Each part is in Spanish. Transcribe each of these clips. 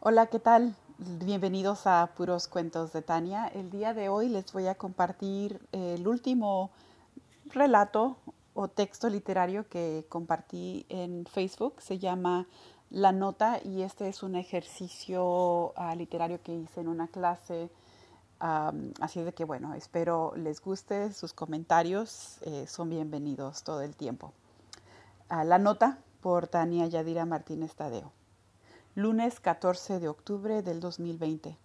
Hola, ¿qué tal? Bienvenidos a Puros Cuentos de Tania. El día de hoy les voy a compartir el último relato o texto literario que compartí en Facebook. Se llama La Nota y este es un ejercicio uh, literario que hice en una clase. Así de que bueno, espero les guste sus comentarios. Eh, son bienvenidos todo el tiempo. Uh, la Nota por Tania Yadira Martínez Tadeo lunes 14 de octubre del 2020.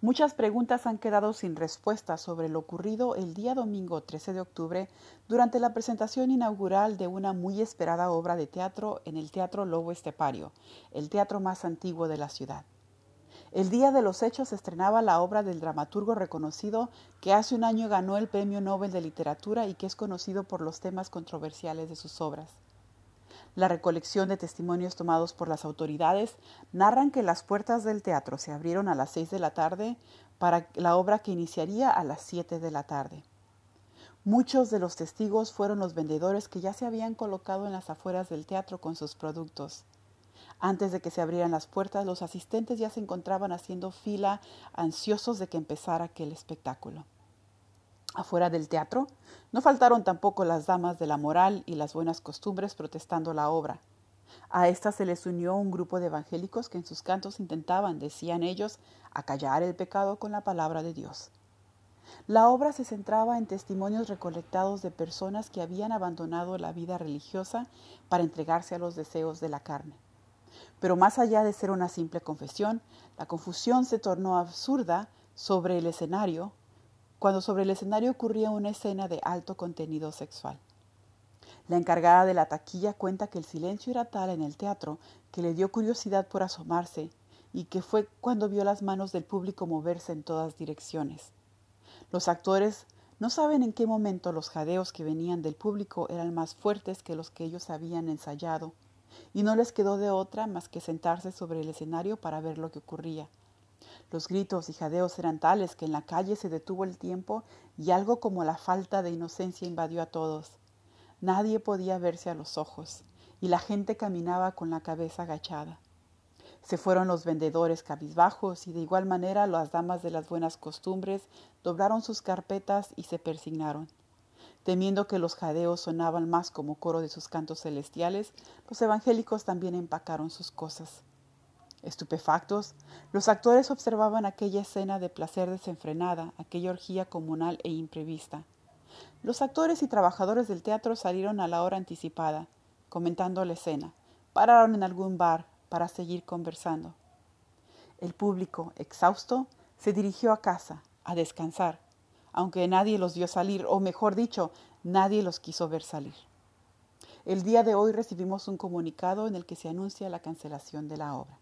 Muchas preguntas han quedado sin respuesta sobre lo ocurrido el día domingo 13 de octubre durante la presentación inaugural de una muy esperada obra de teatro en el Teatro Lobo Estepario, el teatro más antiguo de la ciudad. El día de los hechos estrenaba la obra del dramaturgo reconocido que hace un año ganó el Premio Nobel de Literatura y que es conocido por los temas controversiales de sus obras. La recolección de testimonios tomados por las autoridades narran que las puertas del teatro se abrieron a las seis de la tarde para la obra que iniciaría a las siete de la tarde. Muchos de los testigos fueron los vendedores que ya se habían colocado en las afueras del teatro con sus productos. Antes de que se abrieran las puertas, los asistentes ya se encontraban haciendo fila, ansiosos de que empezara aquel espectáculo. Afuera del teatro no faltaron tampoco las damas de la moral y las buenas costumbres protestando la obra. A estas se les unió un grupo de evangélicos que en sus cantos intentaban, decían ellos, acallar el pecado con la palabra de Dios. La obra se centraba en testimonios recolectados de personas que habían abandonado la vida religiosa para entregarse a los deseos de la carne. Pero más allá de ser una simple confesión, la confusión se tornó absurda sobre el escenario cuando sobre el escenario ocurría una escena de alto contenido sexual. La encargada de la taquilla cuenta que el silencio era tal en el teatro que le dio curiosidad por asomarse y que fue cuando vio las manos del público moverse en todas direcciones. Los actores no saben en qué momento los jadeos que venían del público eran más fuertes que los que ellos habían ensayado, y no les quedó de otra más que sentarse sobre el escenario para ver lo que ocurría. Los gritos y jadeos eran tales que en la calle se detuvo el tiempo y algo como la falta de inocencia invadió a todos. Nadie podía verse a los ojos y la gente caminaba con la cabeza agachada. Se fueron los vendedores cabizbajos y de igual manera las damas de las buenas costumbres doblaron sus carpetas y se persignaron. Temiendo que los jadeos sonaban más como coro de sus cantos celestiales, los evangélicos también empacaron sus cosas. Estupefactos, los actores observaban aquella escena de placer desenfrenada, aquella orgía comunal e imprevista. Los actores y trabajadores del teatro salieron a la hora anticipada, comentando la escena. Pararon en algún bar para seguir conversando. El público, exhausto, se dirigió a casa, a descansar, aunque nadie los vio salir, o mejor dicho, nadie los quiso ver salir. El día de hoy recibimos un comunicado en el que se anuncia la cancelación de la obra.